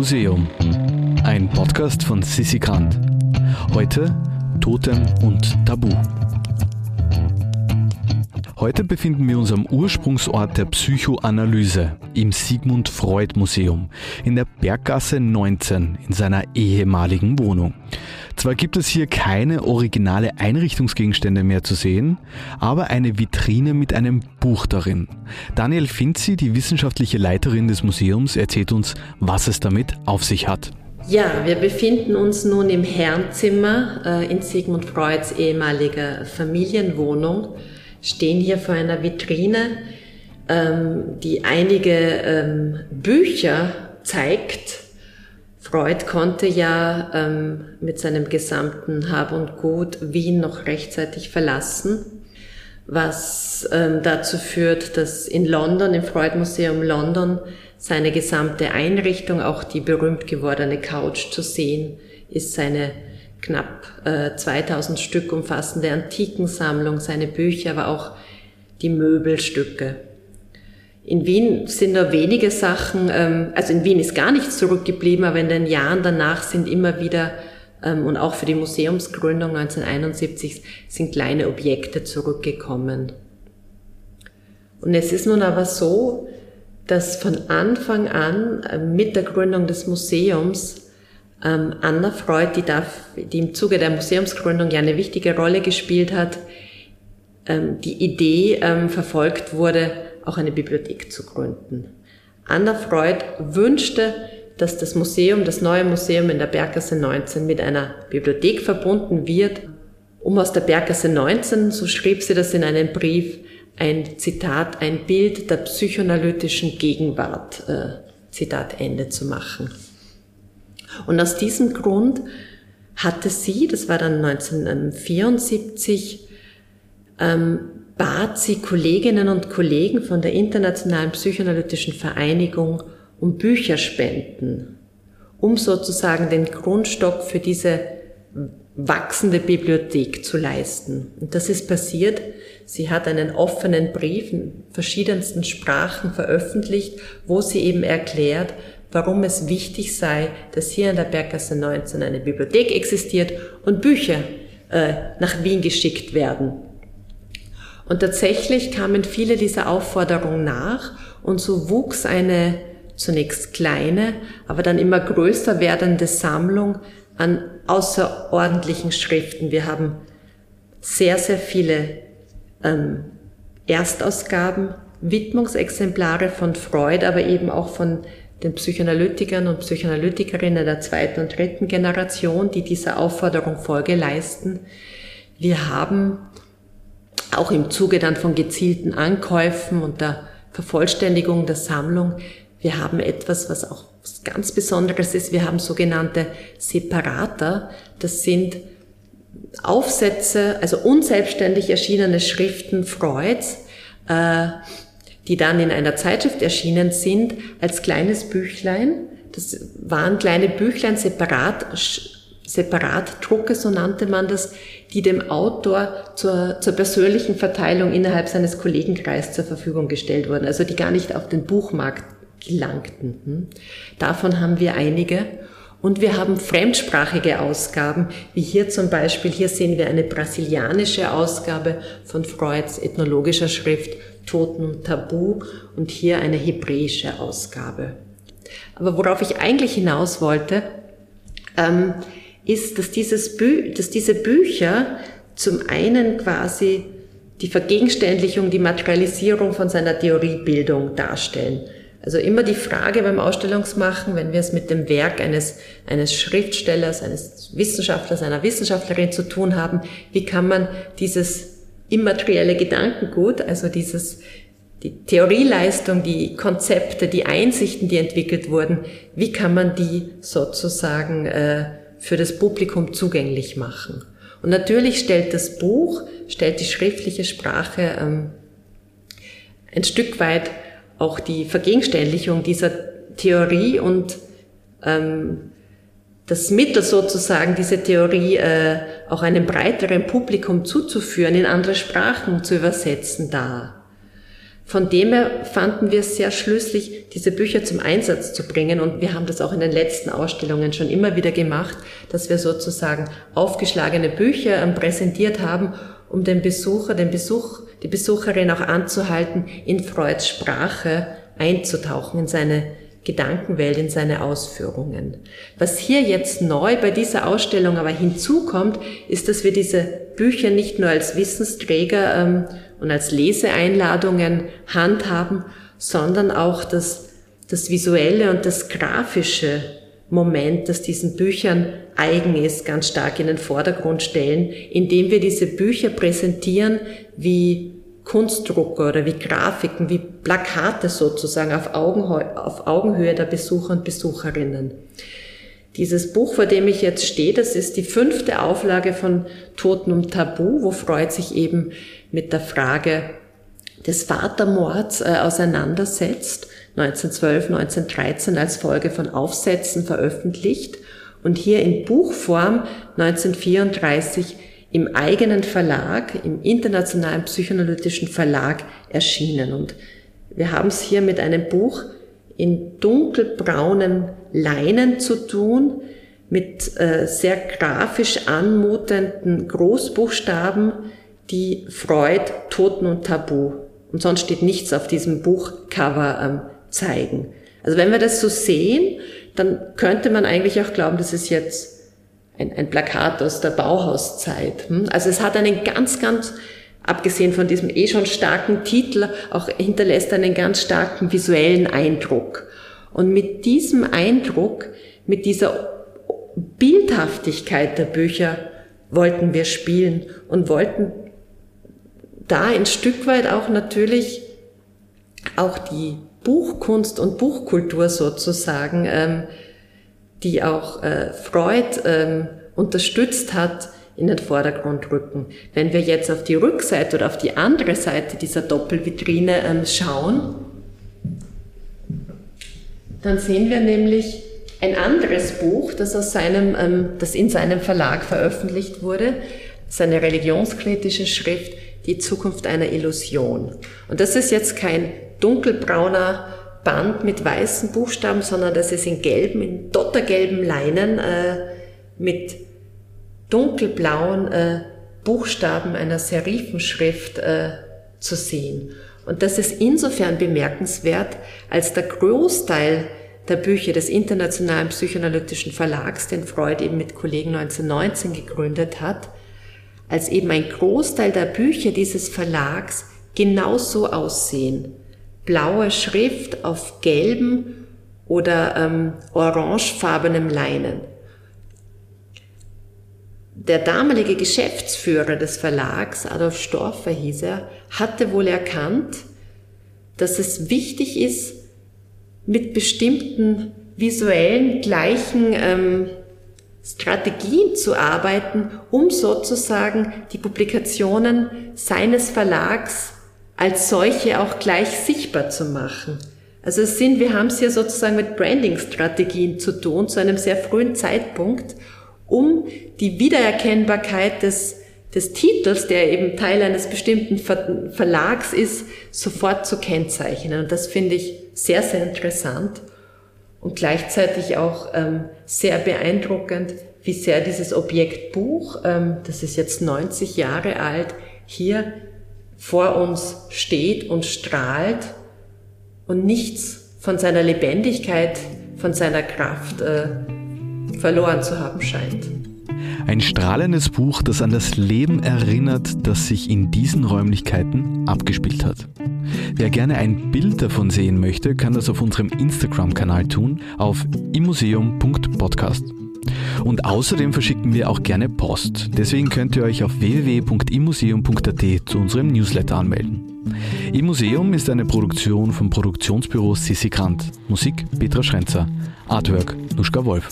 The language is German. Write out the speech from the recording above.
Museum. Ein Podcast von Sissi Grant. Heute Totem und Tabu. Heute befinden wir uns am Ursprungsort der Psychoanalyse im Sigmund Freud Museum in der Berggasse 19 in seiner ehemaligen Wohnung. Zwar gibt es hier keine originale Einrichtungsgegenstände mehr zu sehen, aber eine Vitrine mit einem Buch darin. Daniel Finzi, die wissenschaftliche Leiterin des Museums, erzählt uns, was es damit auf sich hat. Ja, wir befinden uns nun im Herrenzimmer äh, in Sigmund Freuds ehemaliger Familienwohnung stehen hier vor einer Vitrine, ähm, die einige ähm, Bücher zeigt. Freud konnte ja ähm, mit seinem gesamten Hab und Gut Wien noch rechtzeitig verlassen, was ähm, dazu führt, dass in London, im Freud Museum London, seine gesamte Einrichtung, auch die berühmt gewordene Couch zu sehen, ist seine knapp äh, 2000 Stück umfassende Antikensammlung, seine Bücher, aber auch die Möbelstücke. In Wien sind nur wenige Sachen, ähm, also in Wien ist gar nichts zurückgeblieben, aber in den Jahren danach sind immer wieder, ähm, und auch für die Museumsgründung 1971, sind kleine Objekte zurückgekommen. Und es ist nun aber so, dass von Anfang an äh, mit der Gründung des Museums ähm, Anna Freud, die, darf, die im Zuge der Museumsgründung ja eine wichtige Rolle gespielt hat, ähm, die Idee ähm, verfolgt wurde, auch eine Bibliothek zu gründen. Anna Freud wünschte, dass das Museum, das neue Museum in der Berggasse 19 mit einer Bibliothek verbunden wird, um aus der Berggasse 19, so schrieb sie das in einem Brief, ein Zitat, ein Bild der psychoanalytischen Gegenwart, äh, Zitat Ende zu machen. Und aus diesem Grund hatte sie, das war dann 1974, ähm, bat sie Kolleginnen und Kollegen von der Internationalen Psychoanalytischen Vereinigung um Bücherspenden, um sozusagen den Grundstock für diese wachsende Bibliothek zu leisten. Und das ist passiert. Sie hat einen offenen Brief in verschiedensten Sprachen veröffentlicht, wo sie eben erklärt, warum es wichtig sei, dass hier in der Berggasse 19 eine Bibliothek existiert und Bücher äh, nach Wien geschickt werden. Und tatsächlich kamen viele dieser Aufforderungen nach und so wuchs eine zunächst kleine, aber dann immer größer werdende Sammlung an außerordentlichen Schriften. Wir haben sehr, sehr viele ähm, Erstausgaben, Widmungsexemplare von Freud, aber eben auch von den Psychoanalytikern und Psychoanalytikerinnen der zweiten und dritten Generation, die dieser Aufforderung Folge leisten. Wir haben auch im Zuge dann von gezielten Ankäufen und der Vervollständigung der Sammlung, wir haben etwas, was auch ganz Besonderes ist. Wir haben sogenannte Separata. Das sind Aufsätze, also unselbstständig erschienene Schriften Freuds, äh, die dann in einer Zeitschrift erschienen sind, als kleines Büchlein. Das waren kleine Büchlein, separat, separat Drucke, so nannte man das, die dem Autor zur, zur persönlichen Verteilung innerhalb seines Kollegenkreises zur Verfügung gestellt wurden, also die gar nicht auf den Buchmarkt gelangten. Hm? Davon haben wir einige. Und wir haben fremdsprachige Ausgaben, wie hier zum Beispiel, hier sehen wir eine brasilianische Ausgabe von Freuds ethnologischer Schrift Toten und Tabu und hier eine hebräische Ausgabe. Aber worauf ich eigentlich hinaus wollte, ähm, ist, dass, dieses Bü dass diese Bücher zum einen quasi die Vergegenständlichung, die Materialisierung von seiner Theoriebildung darstellen. Also immer die Frage beim Ausstellungsmachen, wenn wir es mit dem Werk eines, eines Schriftstellers, eines Wissenschaftlers, einer Wissenschaftlerin zu tun haben, wie kann man dieses immaterielle Gedankengut, also dieses, die Theorieleistung, die Konzepte, die Einsichten, die entwickelt wurden, wie kann man die sozusagen äh, für das Publikum zugänglich machen? Und natürlich stellt das Buch, stellt die schriftliche Sprache ähm, ein Stück weit auch die Vergegenständlichung dieser Theorie und ähm, das Mittel sozusagen, diese Theorie äh, auch einem breiteren Publikum zuzuführen, in andere Sprachen zu übersetzen da. Von dem her fanden wir es sehr schlüssig, diese Bücher zum Einsatz zu bringen. Und wir haben das auch in den letzten Ausstellungen schon immer wieder gemacht, dass wir sozusagen aufgeschlagene Bücher ähm, präsentiert haben, um den Besucher, den Besuch, die Besucherin auch anzuhalten, in Freuds Sprache einzutauchen, in seine Gedankenwelt, in seine Ausführungen. Was hier jetzt neu bei dieser Ausstellung aber hinzukommt, ist, dass wir diese Bücher nicht nur als Wissensträger ähm, und als Leseeinladungen handhaben, sondern auch das, das visuelle und das grafische Moment, das diesen Büchern eigen ist, ganz stark in den Vordergrund stellen, indem wir diese Bücher präsentieren wie Kunstdrucker oder wie Grafiken, wie Plakate sozusagen auf, Augenhöhe, auf Augenhöhe der Besucher und Besucherinnen. Dieses Buch, vor dem ich jetzt stehe, das ist die fünfte Auflage von Toten um Tabu, wo Freud sich eben mit der Frage des Vatermords äh, auseinandersetzt, 1912, 1913 als Folge von Aufsätzen veröffentlicht und hier in Buchform 1934 im eigenen Verlag, im internationalen psychoanalytischen Verlag erschienen. Und wir haben es hier mit einem Buch in dunkelbraunen Leinen zu tun, mit äh, sehr grafisch anmutenden Großbuchstaben, die Freud, Toten und Tabu. Und sonst steht nichts auf diesem Buchcover ähm, zeigen. Also wenn wir das so sehen, dann könnte man eigentlich auch glauben, das ist jetzt ein, ein Plakat aus der Bauhauszeit. Hm? Also es hat einen ganz, ganz, abgesehen von diesem eh schon starken Titel, auch hinterlässt einen ganz starken visuellen Eindruck. Und mit diesem Eindruck, mit dieser Bildhaftigkeit der Bücher wollten wir spielen und wollten da ein Stück weit auch natürlich auch die Buchkunst und Buchkultur sozusagen ähm, die auch äh, Freud ähm, unterstützt hat, in den Vordergrund rücken. Wenn wir jetzt auf die Rückseite oder auf die andere Seite dieser Doppelvitrine ähm, schauen, dann sehen wir nämlich ein anderes Buch, das aus seinem, ähm, das in seinem Verlag veröffentlicht wurde, seine religionskritische Schrift Die Zukunft einer Illusion. Und das ist jetzt kein dunkelbrauner Band mit weißen Buchstaben, sondern das ist in gelben, in dottergelben Leinen äh, mit dunkelblauen äh, Buchstaben einer Serifenschrift äh, zu sehen. Und das ist insofern bemerkenswert, als der Großteil der Bücher des Internationalen Psychoanalytischen Verlags, den Freud eben mit Kollegen 1919 gegründet hat, als eben ein Großteil der Bücher dieses Verlags genauso aussehen blaue Schrift auf gelben oder ähm, orangefarbenem Leinen. Der damalige Geschäftsführer des Verlags, Adolf Storfer hieß er, hatte wohl erkannt, dass es wichtig ist, mit bestimmten visuellen gleichen ähm, Strategien zu arbeiten, um sozusagen die Publikationen seines Verlags als solche auch gleich sichtbar zu machen. Also es sind, wir haben es hier sozusagen mit Branding-Strategien zu tun, zu einem sehr frühen Zeitpunkt, um die Wiedererkennbarkeit des, des Titels, der eben Teil eines bestimmten Ver Verlags ist, sofort zu kennzeichnen. Und das finde ich sehr, sehr interessant und gleichzeitig auch ähm, sehr beeindruckend, wie sehr dieses Objekt Buch, ähm, das ist jetzt 90 Jahre alt, hier vor uns steht und strahlt und nichts von seiner Lebendigkeit, von seiner Kraft äh, verloren zu haben scheint. Ein strahlendes Buch, das an das Leben erinnert, das sich in diesen Räumlichkeiten abgespielt hat. Wer gerne ein Bild davon sehen möchte, kann das auf unserem Instagram-Kanal tun, auf immuseum.podcast. Und außerdem verschicken wir auch gerne Post. Deswegen könnt ihr euch auf www.imuseum.at zu unserem Newsletter anmelden. Im Museum ist eine Produktion vom Produktionsbüro Sissi Grant. Musik Petra Schrenzer. Artwork Nuschka Wolf.